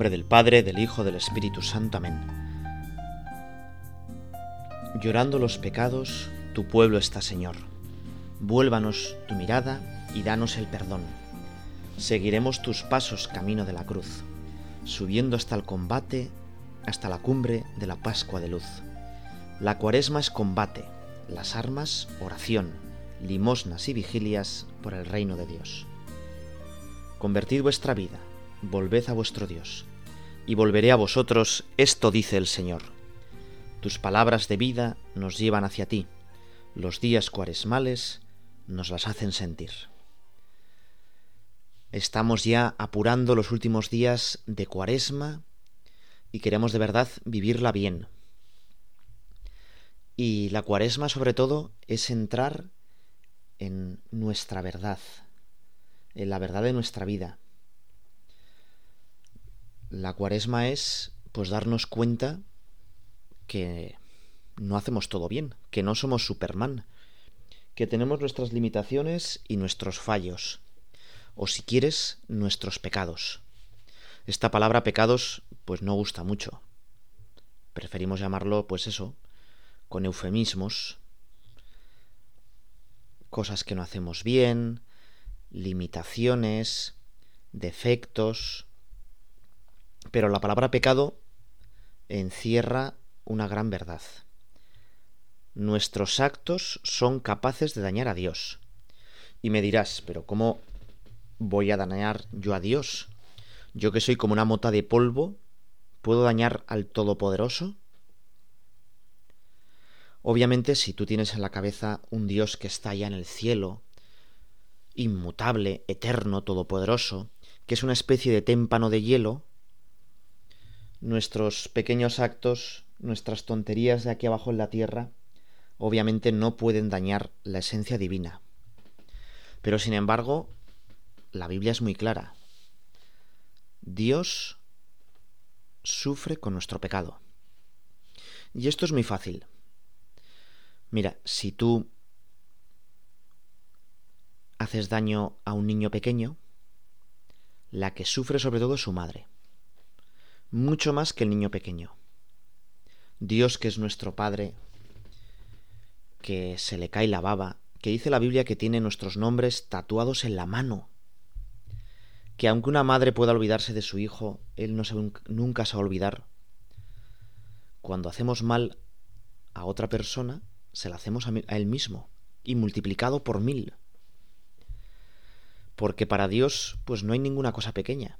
nombre del Padre, del Hijo, del Espíritu Santo. Amén. Llorando los pecados, tu pueblo está, Señor. Vuélvanos tu mirada y danos el perdón. Seguiremos tus pasos camino de la cruz, subiendo hasta el combate, hasta la cumbre de la Pascua de luz. La cuaresma es combate, las armas oración, limosnas y vigilias por el reino de Dios. Convertid vuestra vida, volved a vuestro Dios, y volveré a vosotros, esto dice el Señor. Tus palabras de vida nos llevan hacia ti, los días cuaresmales nos las hacen sentir. Estamos ya apurando los últimos días de cuaresma y queremos de verdad vivirla bien. Y la cuaresma sobre todo es entrar en nuestra verdad, en la verdad de nuestra vida. La cuaresma es pues darnos cuenta que no hacemos todo bien, que no somos Superman, que tenemos nuestras limitaciones y nuestros fallos, o si quieres, nuestros pecados. Esta palabra pecados pues no gusta mucho. Preferimos llamarlo pues eso, con eufemismos, cosas que no hacemos bien, limitaciones, defectos, pero la palabra pecado encierra una gran verdad. Nuestros actos son capaces de dañar a Dios. Y me dirás, pero ¿cómo voy a dañar yo a Dios? Yo que soy como una mota de polvo, ¿puedo dañar al Todopoderoso? Obviamente, si tú tienes en la cabeza un Dios que está allá en el cielo, inmutable, eterno, todopoderoso, que es una especie de témpano de hielo, nuestros pequeños actos, nuestras tonterías de aquí abajo en la tierra, obviamente no pueden dañar la esencia divina. Pero sin embargo, la Biblia es muy clara. Dios sufre con nuestro pecado. Y esto es muy fácil. Mira, si tú haces daño a un niño pequeño, la que sufre sobre todo es su madre mucho más que el niño pequeño. Dios que es nuestro Padre, que se le cae la baba, que dice la Biblia que tiene nuestros nombres tatuados en la mano, que aunque una madre pueda olvidarse de su hijo, él no se, nunca se va a olvidar. Cuando hacemos mal a otra persona, se la hacemos a él mismo, y multiplicado por mil. Porque para Dios, pues no hay ninguna cosa pequeña.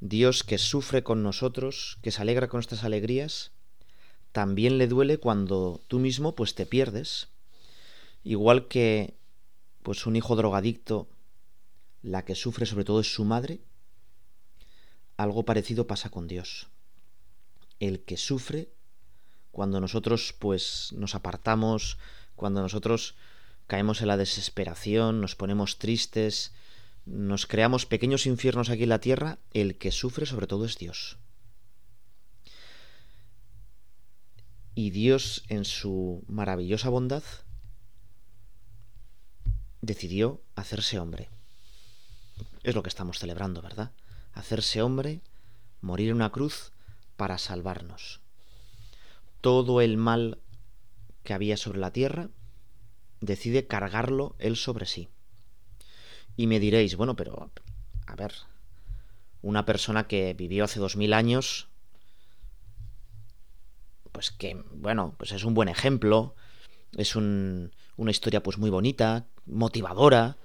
Dios que sufre con nosotros, que se alegra con nuestras alegrías, también le duele cuando tú mismo pues te pierdes. Igual que pues un hijo drogadicto, la que sufre sobre todo es su madre, algo parecido pasa con Dios. El que sufre cuando nosotros pues nos apartamos, cuando nosotros caemos en la desesperación, nos ponemos tristes, nos creamos pequeños infiernos aquí en la tierra, el que sufre sobre todo es Dios. Y Dios, en su maravillosa bondad, decidió hacerse hombre. Es lo que estamos celebrando, ¿verdad? Hacerse hombre, morir en una cruz para salvarnos. Todo el mal que había sobre la tierra, decide cargarlo él sobre sí. Y me diréis, bueno, pero, a ver, una persona que vivió hace dos mil años, pues que, bueno, pues es un buen ejemplo, es un, una historia pues muy bonita, motivadora,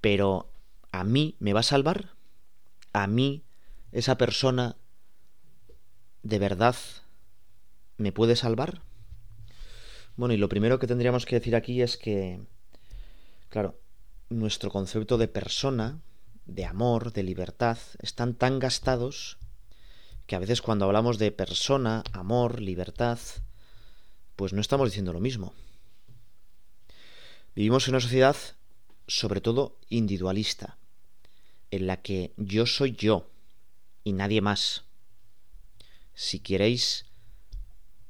pero ¿a mí me va a salvar? ¿A mí esa persona de verdad me puede salvar? Bueno, y lo primero que tendríamos que decir aquí es que, claro, nuestro concepto de persona, de amor, de libertad, están tan gastados que a veces cuando hablamos de persona, amor, libertad, pues no estamos diciendo lo mismo. Vivimos en una sociedad sobre todo individualista, en la que yo soy yo y nadie más. Si queréis,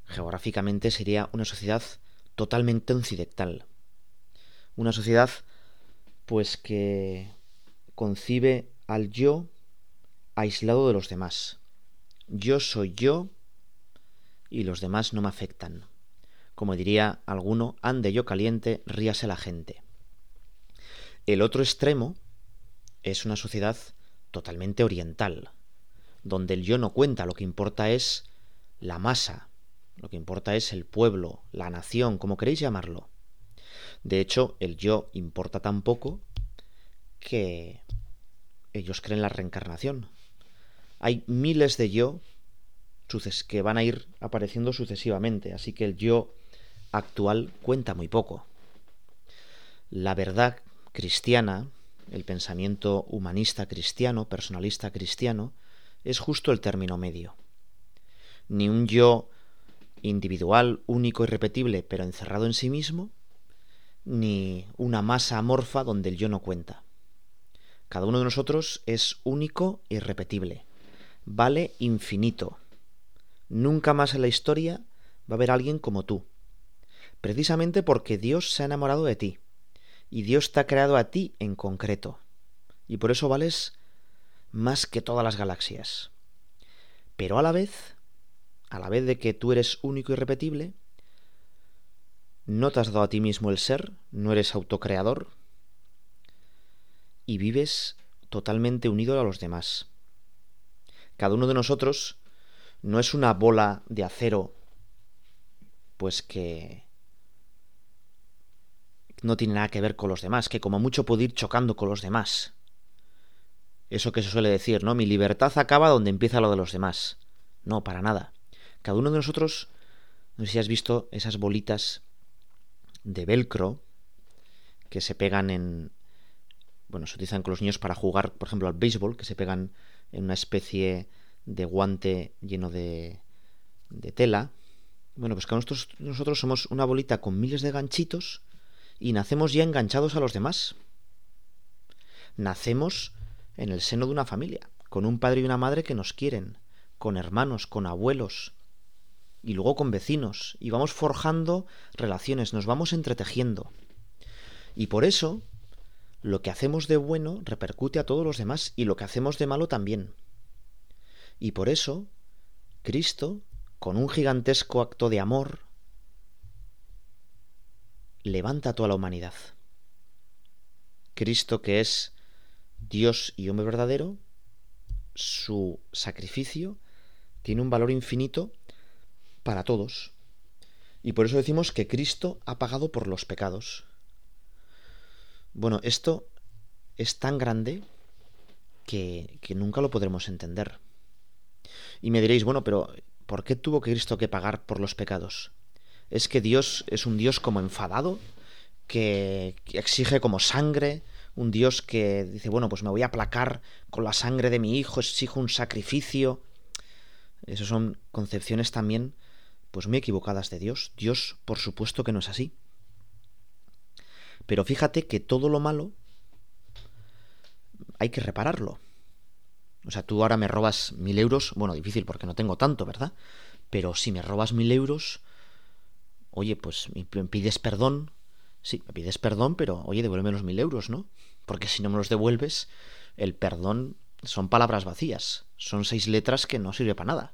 geográficamente sería una sociedad totalmente occidental. Una sociedad pues que concibe al yo, aislado de los demás. Yo soy yo y los demás no me afectan. Como diría alguno, ande yo caliente, ríase la gente. El otro extremo es una sociedad totalmente oriental, donde el yo no cuenta, lo que importa es la masa, lo que importa es el pueblo, la nación, como queréis llamarlo. De hecho, el yo importa tan poco que ellos creen la reencarnación. Hay miles de yo que van a ir apareciendo sucesivamente, así que el yo actual cuenta muy poco. La verdad cristiana, el pensamiento humanista cristiano, personalista cristiano, es justo el término medio. Ni un yo individual, único y repetible, pero encerrado en sí mismo, ni una masa amorfa donde el yo no cuenta. Cada uno de nosotros es único y repetible, vale infinito. Nunca más en la historia va a haber alguien como tú, precisamente porque Dios se ha enamorado de ti, y Dios te ha creado a ti en concreto, y por eso vales más que todas las galaxias. Pero a la vez, a la vez de que tú eres único y repetible, no te has dado a ti mismo el ser, no eres autocreador, y vives totalmente unido a los demás. Cada uno de nosotros no es una bola de acero, pues que no tiene nada que ver con los demás, que como mucho puede ir chocando con los demás. Eso que se suele decir, ¿no? Mi libertad acaba donde empieza lo de los demás. No, para nada. Cada uno de nosotros, no sé si has visto esas bolitas de velcro que se pegan en, bueno, se utilizan con los niños para jugar, por ejemplo, al béisbol, que se pegan en una especie de guante lleno de, de tela. Bueno, pues que nosotros, nosotros somos una bolita con miles de ganchitos y nacemos ya enganchados a los demás. Nacemos en el seno de una familia, con un padre y una madre que nos quieren, con hermanos, con abuelos, y luego con vecinos, y vamos forjando relaciones, nos vamos entretejiendo. Y por eso lo que hacemos de bueno repercute a todos los demás y lo que hacemos de malo también. Y por eso, Cristo, con un gigantesco acto de amor, levanta a toda la humanidad. Cristo, que es Dios y hombre verdadero, su sacrificio tiene un valor infinito para todos. Y por eso decimos que Cristo ha pagado por los pecados. Bueno, esto es tan grande que, que nunca lo podremos entender. Y me diréis, bueno, pero ¿por qué tuvo Cristo que pagar por los pecados? ¿Es que Dios es un Dios como enfadado? Que, que exige como sangre? ¿Un Dios que dice, bueno, pues me voy a aplacar con la sangre de mi hijo, exijo un sacrificio? Esas son concepciones también pues muy equivocadas de Dios. Dios, por supuesto que no es así. Pero fíjate que todo lo malo hay que repararlo. O sea, tú ahora me robas mil euros, bueno, difícil porque no tengo tanto, ¿verdad? Pero si me robas mil euros, oye, pues me pides perdón, sí, me pides perdón, pero oye, devuélveme los mil euros, ¿no? Porque si no me los devuelves, el perdón son palabras vacías, son seis letras que no sirve para nada.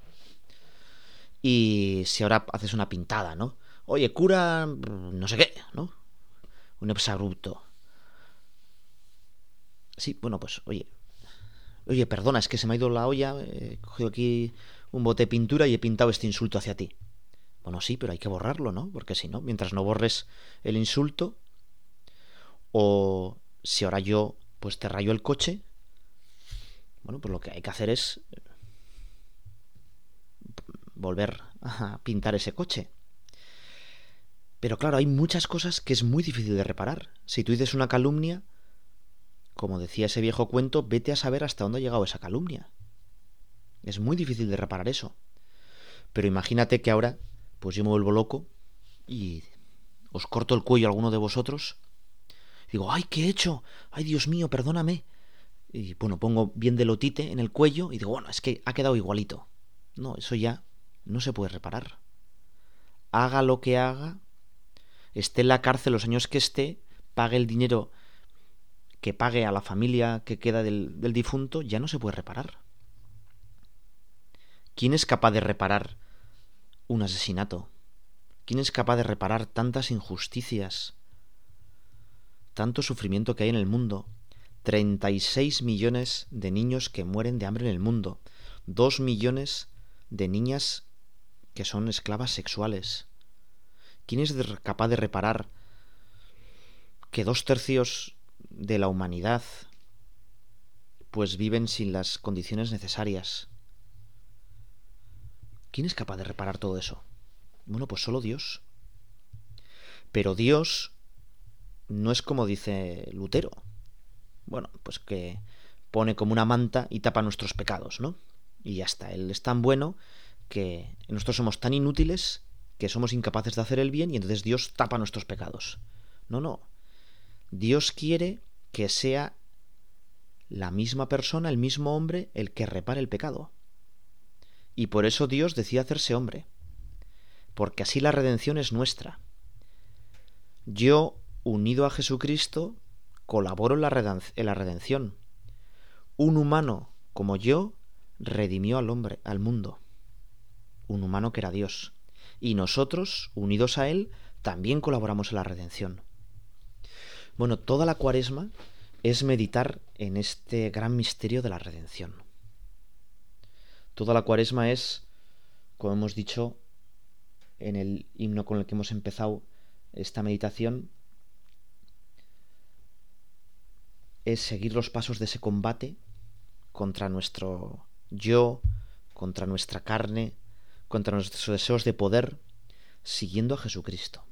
Y si ahora haces una pintada, ¿no? Oye, cura no sé qué, ¿no? un exabrupto. Sí, bueno, pues oye, oye, perdona, es que se me ha ido la olla, he cogido aquí un bote de pintura y he pintado este insulto hacia ti. Bueno, sí, pero hay que borrarlo, ¿no? Porque si no, mientras no borres el insulto, o si ahora yo pues te rayo el coche, bueno, pues lo que hay que hacer es volver a pintar ese coche. Pero claro, hay muchas cosas que es muy difícil de reparar. Si tú dices una calumnia, como decía ese viejo cuento, vete a saber hasta dónde ha llegado esa calumnia. Es muy difícil de reparar eso. Pero imagínate que ahora, pues yo me vuelvo loco y os corto el cuello a alguno de vosotros. digo, ¡ay, qué he hecho! ¡Ay, Dios mío, perdóname! Y bueno, pongo bien de lotite en el cuello y digo, bueno, es que ha quedado igualito. No, eso ya no se puede reparar. Haga lo que haga, esté en la cárcel los años que esté, pague el dinero que pague a la familia que queda del, difunto, ya no se puede reparar. ¿Quién es capaz de reparar un asesinato? ¿Quién es capaz de reparar tantas injusticias? Tanto sufrimiento que hay en el mundo. 36 millones de niños que mueren de hambre en el mundo. 2 millones de niñas que son esclavas sexuales. ¿Quién es capaz de reparar que dos tercios de la humanidad pues viven sin las condiciones necesarias? ¿Quién es capaz de reparar todo eso? Bueno, pues solo Dios. Pero Dios no es como dice Lutero. Bueno, pues que pone como una manta y tapa nuestros pecados, ¿no? Y ya está. Él es tan bueno que nosotros somos tan inútiles que somos incapaces de hacer el bien y entonces Dios tapa nuestros pecados. No, no. Dios quiere que sea la misma persona, el mismo hombre, el que repare el pecado. Y por eso Dios decide hacerse hombre. Porque así la redención es nuestra. Yo, unido a Jesucristo, colaboro en la, en la redención. Un humano como yo redimió al hombre, al mundo. Un humano que era Dios y nosotros, unidos a Él, también colaboramos en la redención. Bueno, toda la cuaresma es meditar en este gran misterio de la redención. Toda la cuaresma es, como hemos dicho en el himno con el que hemos empezado esta meditación, es seguir los pasos de ese combate contra nuestro yo, contra nuestra carne, contra nuestros deseos de poder, siguiendo a Jesucristo.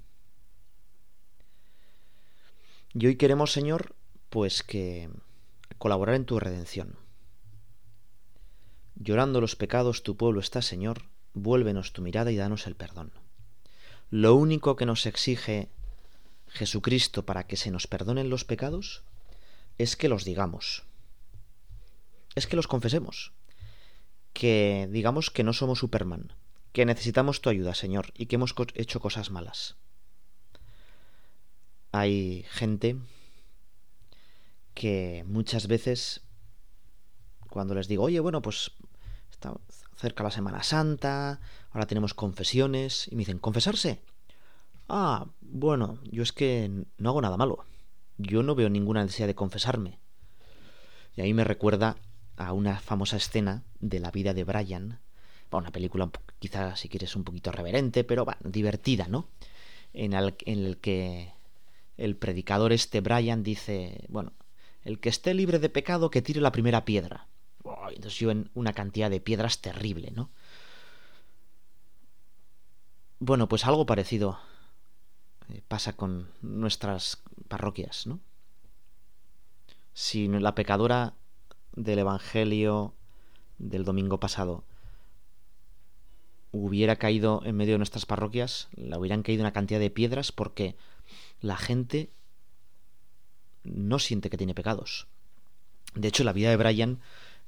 Y hoy queremos, Señor, pues que colaborar en tu redención. Llorando los pecados tu pueblo está, Señor, vuélvenos tu mirada y danos el perdón. Lo único que nos exige Jesucristo para que se nos perdonen los pecados es que los digamos. Es que los confesemos. Que digamos que no somos Superman, que necesitamos tu ayuda, Señor, y que hemos hecho cosas malas. Hay gente que muchas veces, cuando les digo, oye, bueno, pues está cerca la Semana Santa, ahora tenemos confesiones, y me dicen, ¿confesarse? Ah, bueno, yo es que no hago nada malo. Yo no veo ninguna necesidad de confesarme. Y ahí me recuerda a una famosa escena de la vida de Brian, una película quizás si quieres un poquito reverente, pero va, divertida, ¿no? En el, en que el predicador este Brian dice, bueno, el que esté libre de pecado que tire la primera piedra. entonces lleven una cantidad de piedras terrible, ¿no? Bueno, pues algo parecido eh, pasa con nuestras parroquias, ¿no? Si la pecadora del Evangelio del domingo pasado hubiera caído en medio de nuestras parroquias, le hubieran caído una cantidad de piedras porque la gente no siente que tiene pecados. De hecho, la vida de Brian,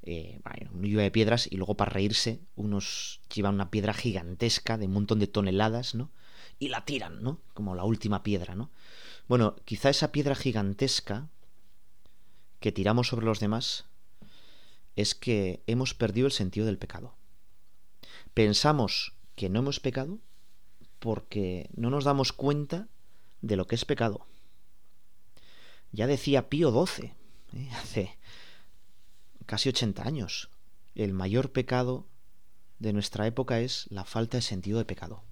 eh, una lluvia de piedras y luego para reírse, unos llevan una piedra gigantesca de un montón de toneladas, ¿no? Y la tiran, ¿no? Como la última piedra, ¿no? Bueno, quizá esa piedra gigantesca que tiramos sobre los demás es que hemos perdido el sentido del pecado pensamos que no hemos pecado porque no nos damos cuenta de lo que es pecado. Ya decía Pío XII, ¿eh? hace casi 80 años, el mayor pecado de nuestra época es la falta de sentido de pecado.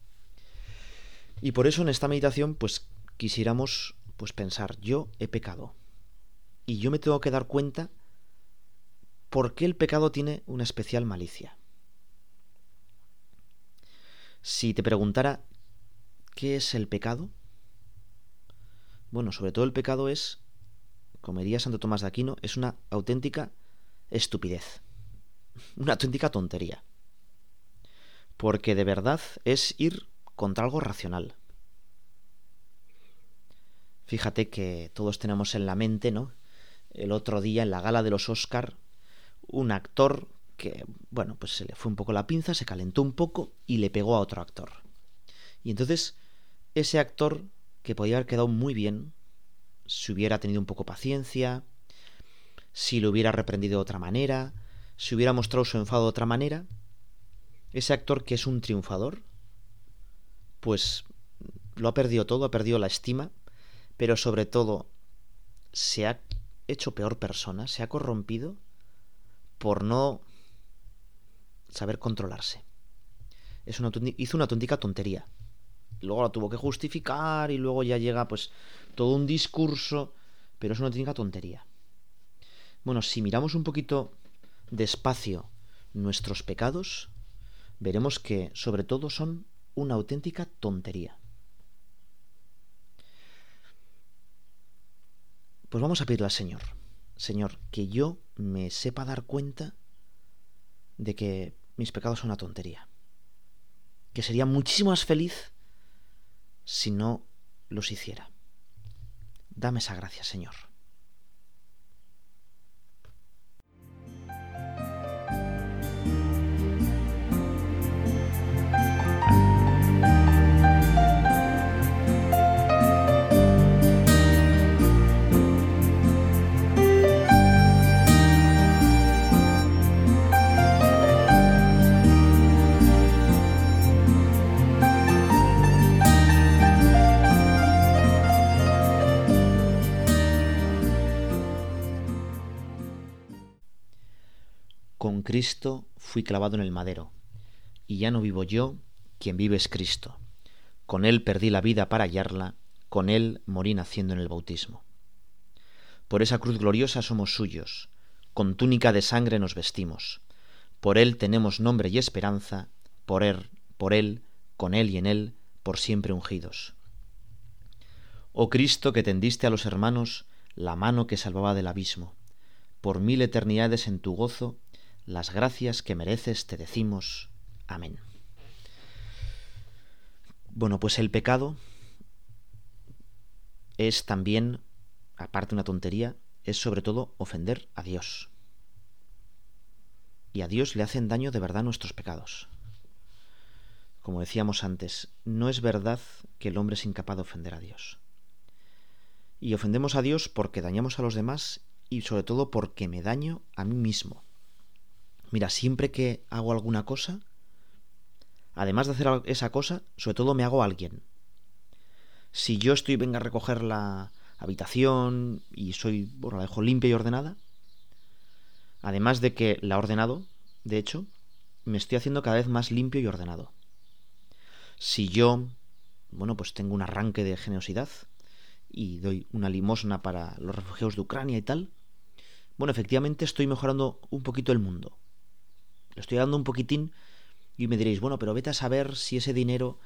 Y por eso en esta meditación pues quisiéramos pues pensar, yo he pecado y yo me tengo que dar cuenta por qué el pecado tiene una especial malicia. Si te preguntara qué es el pecado, bueno, sobre todo el pecado es, como diría Santo Tomás de Aquino, es una auténtica estupidez, una auténtica tontería. Porque de verdad es ir contra algo racional. Fíjate que todos tenemos en la mente, ¿no? El otro día en la gala de los Oscar, un actor que, bueno, pues se le fue un poco la pinza, se calentó un poco y le pegó a otro actor. Y entonces ese actor, que podía haber quedado muy bien, si hubiera tenido un poco paciencia, si lo hubiera reprendido de otra manera, si hubiera mostrado su enfado de otra manera, ese actor que es un triunfador, pues lo ha perdido todo, ha perdido la estima, pero sobre todo se ha hecho peor persona, se ha corrompido por no saber controlarse. Es una, hizo una auténtica tontería. Luego la tuvo que justificar y luego ya llega pues todo un discurso, pero es una auténtica tontería. Bueno, si miramos un poquito despacio nuestros pecados, veremos que sobre todo son una auténtica tontería. Pues vamos a pedirle al Señor, Señor, que yo me sepa dar cuenta de que mis pecados son una tontería. Que sería muchísimo más feliz si no los hiciera. Dame esa gracia, Señor. Con Cristo fui clavado en el madero, y ya no vivo yo, quien vive es Cristo. Con Él perdí la vida para hallarla, con Él morí naciendo en el bautismo. Por esa cruz gloriosa somos suyos, con túnica de sangre nos vestimos. Por Él tenemos nombre y esperanza, por Él, por Él, con Él y en Él, por siempre ungidos. Oh Cristo que tendiste a los hermanos la mano que salvaba del abismo, por mil eternidades en tu gozo las gracias que mereces te decimos. Amén. Bueno, pues el pecado es también, aparte una tontería, es sobre todo ofender a Dios. Y a Dios le hacen daño de verdad nuestros pecados. Como decíamos antes, no es verdad que el hombre es incapaz de ofender a Dios. Y ofendemos a Dios porque dañamos a los demás y sobre todo porque me daño a mí mismo. Mira, siempre que hago alguna cosa, además de hacer esa cosa, sobre todo me hago alguien. Si yo estoy, venga a recoger la habitación y soy, bueno, la dejo limpia y ordenada, además de que la ordenado, de hecho, me estoy haciendo cada vez más limpio y ordenado. Si yo, bueno, pues tengo un arranque de generosidad y doy una limosna para los refugiados de Ucrania y tal, bueno, efectivamente estoy mejorando un poquito el mundo. Le estoy dando un poquitín y me diréis, bueno, pero vete a saber si ese dinero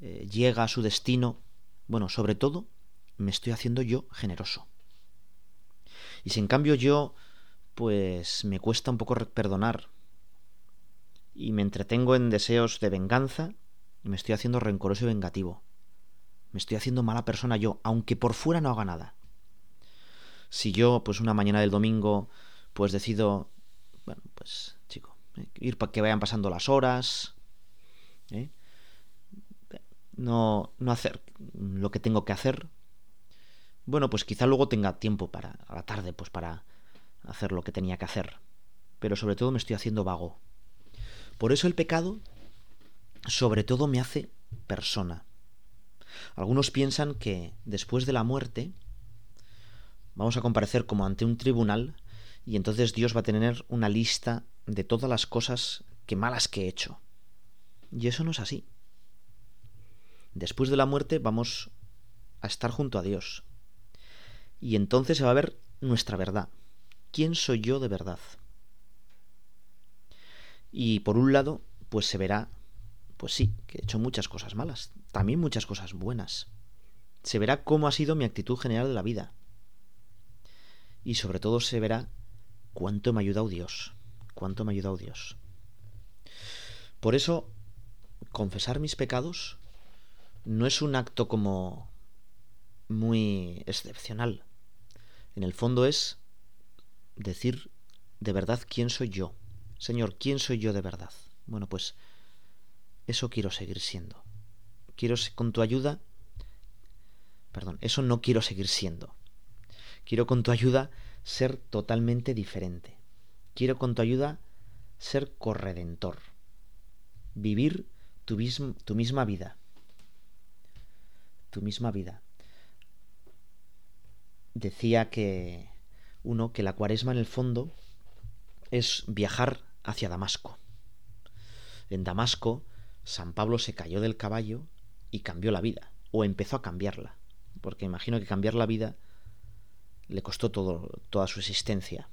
eh, llega a su destino. Bueno, sobre todo, me estoy haciendo yo generoso. Y si en cambio yo, pues me cuesta un poco perdonar y me entretengo en deseos de venganza, me estoy haciendo rencoroso y vengativo. Me estoy haciendo mala persona yo, aunque por fuera no haga nada. Si yo, pues una mañana del domingo, pues decido, bueno, pues ir para que vayan pasando las horas, ¿eh? no, no hacer lo que tengo que hacer. Bueno, pues quizá luego tenga tiempo para, a la tarde, pues para hacer lo que tenía que hacer. Pero sobre todo me estoy haciendo vago. Por eso el pecado, sobre todo, me hace persona. Algunos piensan que después de la muerte vamos a comparecer como ante un tribunal y entonces Dios va a tener una lista de todas las cosas que malas que he hecho. Y eso no es así. Después de la muerte vamos a estar junto a Dios. Y entonces se va a ver nuestra verdad. ¿Quién soy yo de verdad? Y por un lado, pues se verá, pues sí, que he hecho muchas cosas malas, también muchas cosas buenas. Se verá cómo ha sido mi actitud general de la vida. Y sobre todo se verá cuánto me ha ayudado Dios cuánto me ha ayudado Dios. Por eso, confesar mis pecados no es un acto como muy excepcional. En el fondo es decir de verdad quién soy yo. Señor, ¿quién soy yo de verdad? Bueno, pues eso quiero seguir siendo. Quiero con tu ayuda, perdón, eso no quiero seguir siendo. Quiero con tu ayuda ser totalmente diferente. Quiero con tu ayuda ser corredentor. vivir tu, tu misma vida. Tu misma vida. Decía que uno, que la cuaresma en el fondo es viajar hacia Damasco. En Damasco, San Pablo se cayó del caballo y cambió la vida, o empezó a cambiarla, porque imagino que cambiar la vida le costó todo, toda su existencia.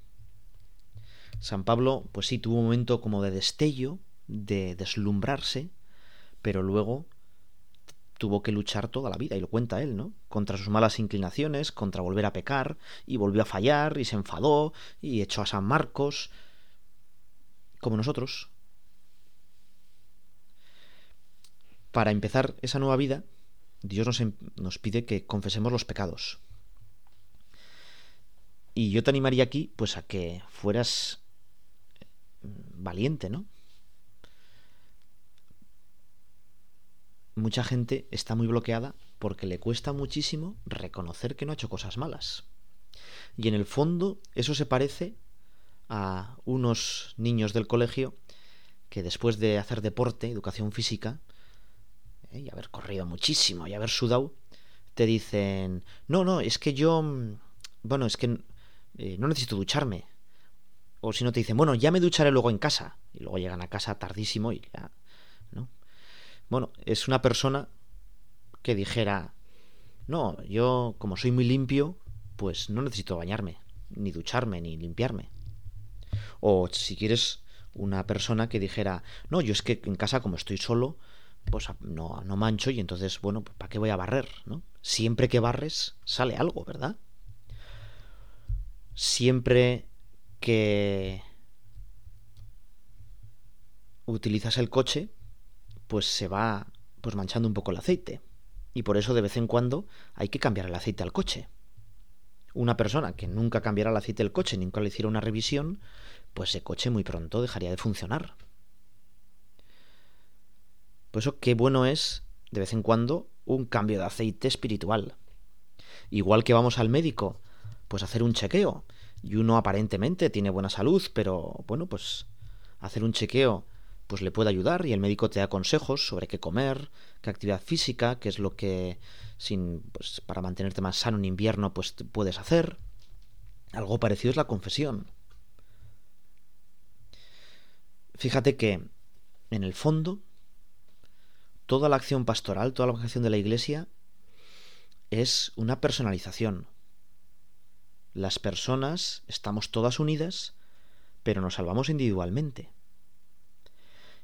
San Pablo, pues sí, tuvo un momento como de destello, de deslumbrarse, pero luego tuvo que luchar toda la vida, y lo cuenta él, ¿no? Contra sus malas inclinaciones, contra volver a pecar, y volvió a fallar, y se enfadó, y echó a San Marcos, como nosotros. Para empezar esa nueva vida, Dios nos, em, nos pide que confesemos los pecados. Y yo te animaría aquí, pues, a que fueras valiente, ¿no? Mucha gente está muy bloqueada porque le cuesta muchísimo reconocer que no ha hecho cosas malas. Y en el fondo eso se parece a unos niños del colegio que después de hacer deporte, educación física, eh, y haber corrido muchísimo y haber sudado, te dicen, no, no, es que yo, mm, bueno, es que eh, no necesito ducharme, o si no te dicen, bueno, ya me ducharé luego en casa. Y luego llegan a casa tardísimo y ya. ¿no? Bueno, es una persona que dijera, no, yo como soy muy limpio, pues no necesito bañarme, ni ducharme, ni limpiarme. O si quieres una persona que dijera, no, yo es que en casa como estoy solo, pues no, no mancho y entonces, bueno, ¿para qué voy a barrer? ¿no? Siempre que barres sale algo, ¿verdad? Siempre que utilizas el coche, pues se va pues manchando un poco el aceite. Y por eso de vez en cuando hay que cambiar el aceite al coche. Una persona que nunca cambiara el aceite del coche, nunca le hiciera una revisión, pues ese coche muy pronto dejaría de funcionar. Por eso qué bueno es, de vez en cuando, un cambio de aceite espiritual. Igual que vamos al médico, pues hacer un chequeo y uno aparentemente tiene buena salud, pero bueno, pues hacer un chequeo pues le puede ayudar y el médico te da consejos sobre qué comer, qué actividad física, qué es lo que sin pues para mantenerte más sano en invierno pues puedes hacer. Algo parecido es la confesión. Fíjate que en el fondo toda la acción pastoral, toda la acción de la iglesia es una personalización, las personas estamos todas unidas, pero nos salvamos individualmente.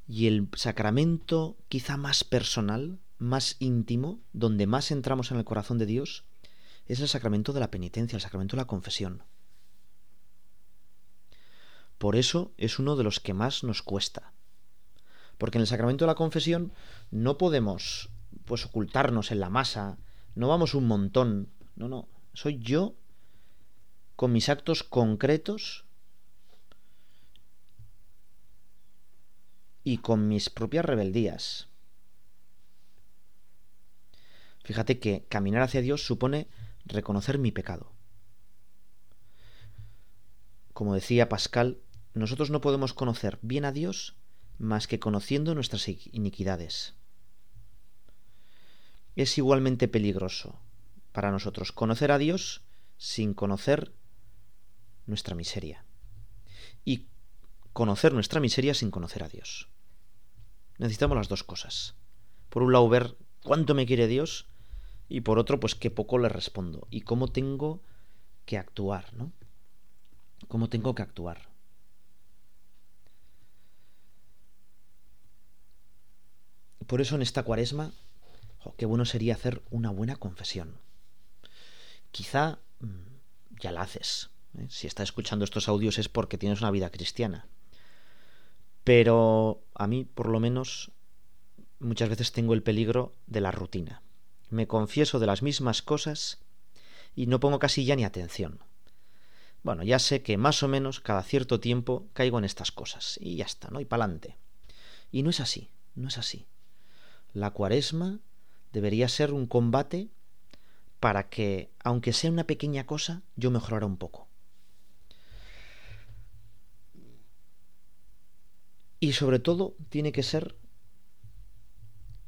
Y el sacramento quizá más personal, más íntimo, donde más entramos en el corazón de Dios, es el sacramento de la penitencia, el sacramento de la confesión. Por eso es uno de los que más nos cuesta. Porque en el sacramento de la confesión no podemos pues ocultarnos en la masa, no vamos un montón, no, no, soy yo con mis actos concretos y con mis propias rebeldías. Fíjate que caminar hacia Dios supone reconocer mi pecado. Como decía Pascal, nosotros no podemos conocer bien a Dios más que conociendo nuestras iniquidades. Es igualmente peligroso para nosotros conocer a Dios sin conocer nuestra miseria. Y conocer nuestra miseria sin conocer a Dios. Necesitamos las dos cosas. Por un lado, ver cuánto me quiere Dios y por otro, pues qué poco le respondo y cómo tengo que actuar, ¿no? Cómo tengo que actuar. Por eso en esta cuaresma, qué bueno sería hacer una buena confesión. Quizá mm, ya la haces, ¿eh? Si estás escuchando estos audios es porque tienes una vida cristiana. Pero a mí, por lo menos, muchas veces tengo el peligro de la rutina. Me confieso de las mismas cosas y no pongo casi ya ni atención. Bueno, ya sé que más o menos cada cierto tiempo caigo en estas cosas y ya está, ¿no? Y pa'lante. Y no es así, no es así. La cuaresma debería ser un combate para que, aunque sea una pequeña cosa, yo mejorara un poco. Y sobre todo tiene que ser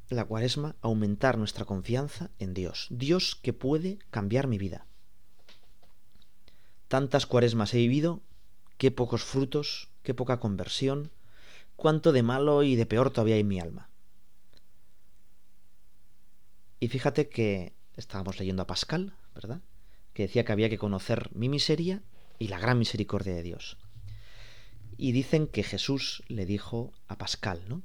la cuaresma aumentar nuestra confianza en Dios. Dios que puede cambiar mi vida. Tantas cuaresmas he vivido, qué pocos frutos, qué poca conversión, cuánto de malo y de peor todavía hay en mi alma. Y fíjate que estábamos leyendo a Pascal, ¿verdad? Que decía que había que conocer mi miseria y la gran misericordia de Dios. Y dicen que Jesús le dijo a Pascal, ¿no?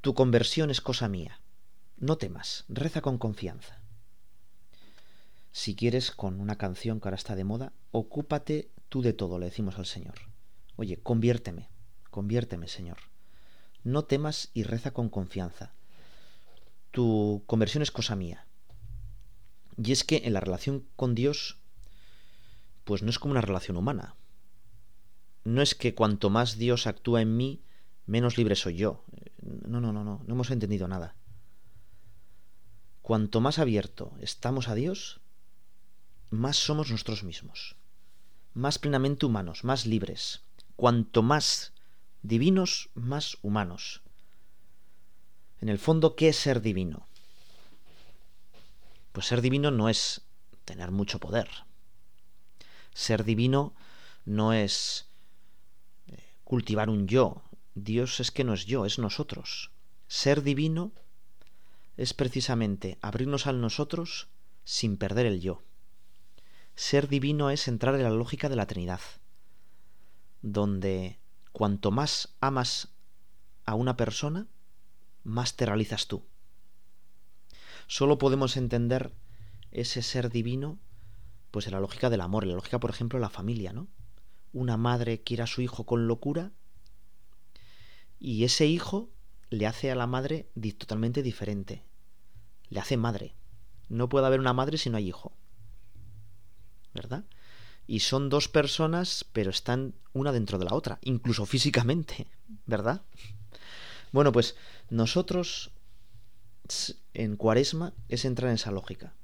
Tu conversión es cosa mía. No temas, reza con confianza. Si quieres, con una canción que ahora está de moda, ocúpate tú de todo, le decimos al Señor. Oye, conviérteme, conviérteme, Señor. No temas y reza con confianza. Tu conversión es cosa mía. Y es que en la relación con Dios, pues no es como una relación humana. No es que cuanto más Dios actúa en mí, menos libre soy yo. No, no, no, no, no hemos entendido nada. Cuanto más abierto estamos a Dios, más somos nosotros mismos, más plenamente humanos, más libres. Cuanto más divinos, más humanos. En el fondo, ¿qué es ser divino? Pues ser divino no es tener mucho poder. Ser divino no es cultivar un yo. Dios es que no es yo, es nosotros. Ser divino es precisamente abrirnos al nosotros sin perder el yo. Ser divino es entrar en la lógica de la Trinidad, donde cuanto más amas a una persona, más te realizas tú. Solo podemos entender ese ser divino pues en la lógica del amor, en la lógica, por ejemplo, de la familia, ¿no? Una madre quiere a su hijo con locura y ese hijo le hace a la madre totalmente diferente. Le hace madre. No puede haber una madre si no hay hijo. ¿verdad? Y son dos personas, pero están una dentro de la otra, incluso físicamente, ¿verdad? Bueno, pues nosotros en cuaresma es entrar en esa lógica.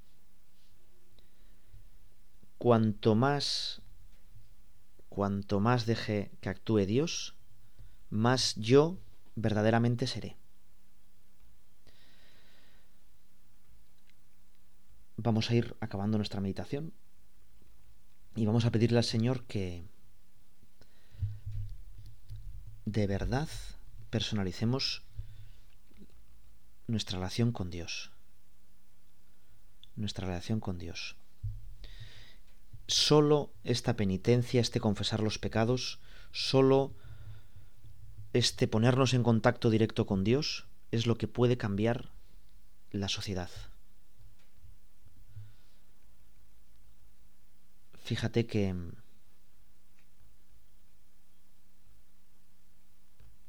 Cuanto más cuanto más deje que actúe Dios, más yo verdaderamente seré. Vamos a ir acabando nuestra meditación. Y vamos a pedirle al Señor que de verdad personalicemos nuestra relación con Dios. Nuestra relación con Dios. Solo esta penitencia, este confesar los pecados, solo este ponernos en contacto directo con Dios es lo que puede cambiar la sociedad. Fíjate que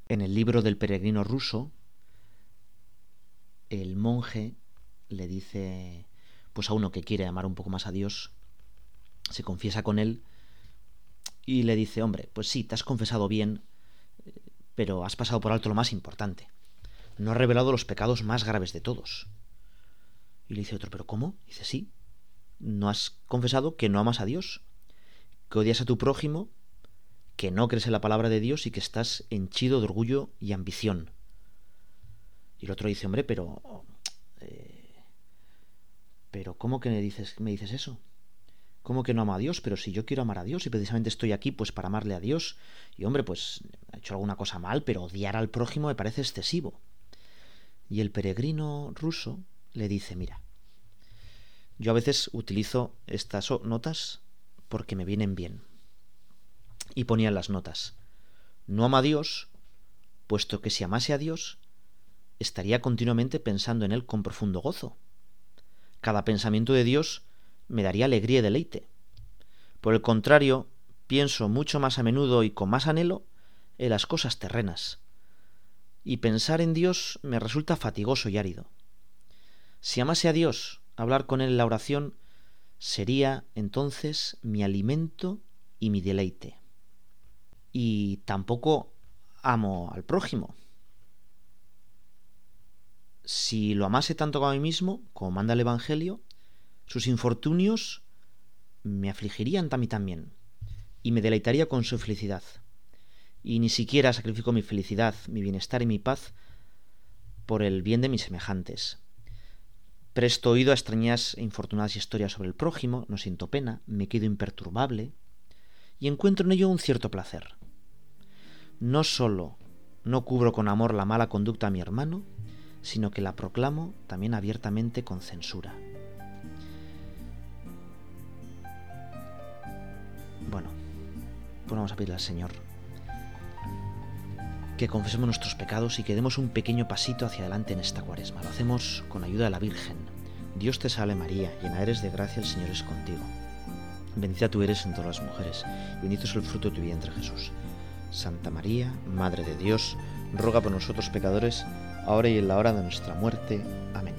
en el libro del peregrino ruso, el monje le dice, pues a uno que quiere amar un poco más a Dios, se confiesa con él y le dice, hombre, pues sí, te has confesado bien, pero has pasado por alto lo más importante. No has revelado los pecados más graves de todos. Y le dice otro, ¿pero cómo? dice, sí, no has confesado que no amas a Dios, que odias a tu prójimo, que no crees en la palabra de Dios y que estás henchido de orgullo y ambición. Y el otro dice, hombre, pero... Eh, pero ¿cómo que me dices, me dices eso? ¿Cómo que no amo a Dios? Pero si yo quiero amar a Dios y precisamente estoy aquí pues para amarle a Dios. Y hombre, pues ha hecho alguna cosa mal, pero odiar al prójimo me parece excesivo. Y el peregrino ruso le dice, mira, yo a veces utilizo estas notas porque me vienen bien. Y ponía las notas. No ama a Dios, puesto que si amase a Dios, estaría continuamente pensando en Él con profundo gozo. Cada pensamiento de Dios me daría alegría y deleite. Por el contrario, pienso mucho más a menudo y con más anhelo en las cosas terrenas. Y pensar en Dios me resulta fatigoso y árido. Si amase a Dios, hablar con él en la oración sería entonces mi alimento y mi deleite. Y tampoco amo al prójimo. Si lo amase tanto como a mí mismo, como manda el Evangelio, sus infortunios me afligirían a mí también, y me deleitaría con su felicidad. Y ni siquiera sacrifico mi felicidad, mi bienestar y mi paz por el bien de mis semejantes. Presto oído a extrañas e infortunadas historias sobre el prójimo, no siento pena, me quedo imperturbable y encuentro en ello un cierto placer. No sólo no cubro con amor la mala conducta a mi hermano, sino que la proclamo también abiertamente con censura. Pues vamos a pedirle al Señor que confesemos nuestros pecados y que demos un pequeño pasito hacia adelante en esta cuaresma. Lo hacemos con ayuda de la Virgen. Dios te salve María, llena eres de gracia, el Señor es contigo. Bendita tú eres entre las mujeres, y bendito es el fruto de tu vientre Jesús. Santa María, Madre de Dios, ruega por nosotros pecadores, ahora y en la hora de nuestra muerte. Amén.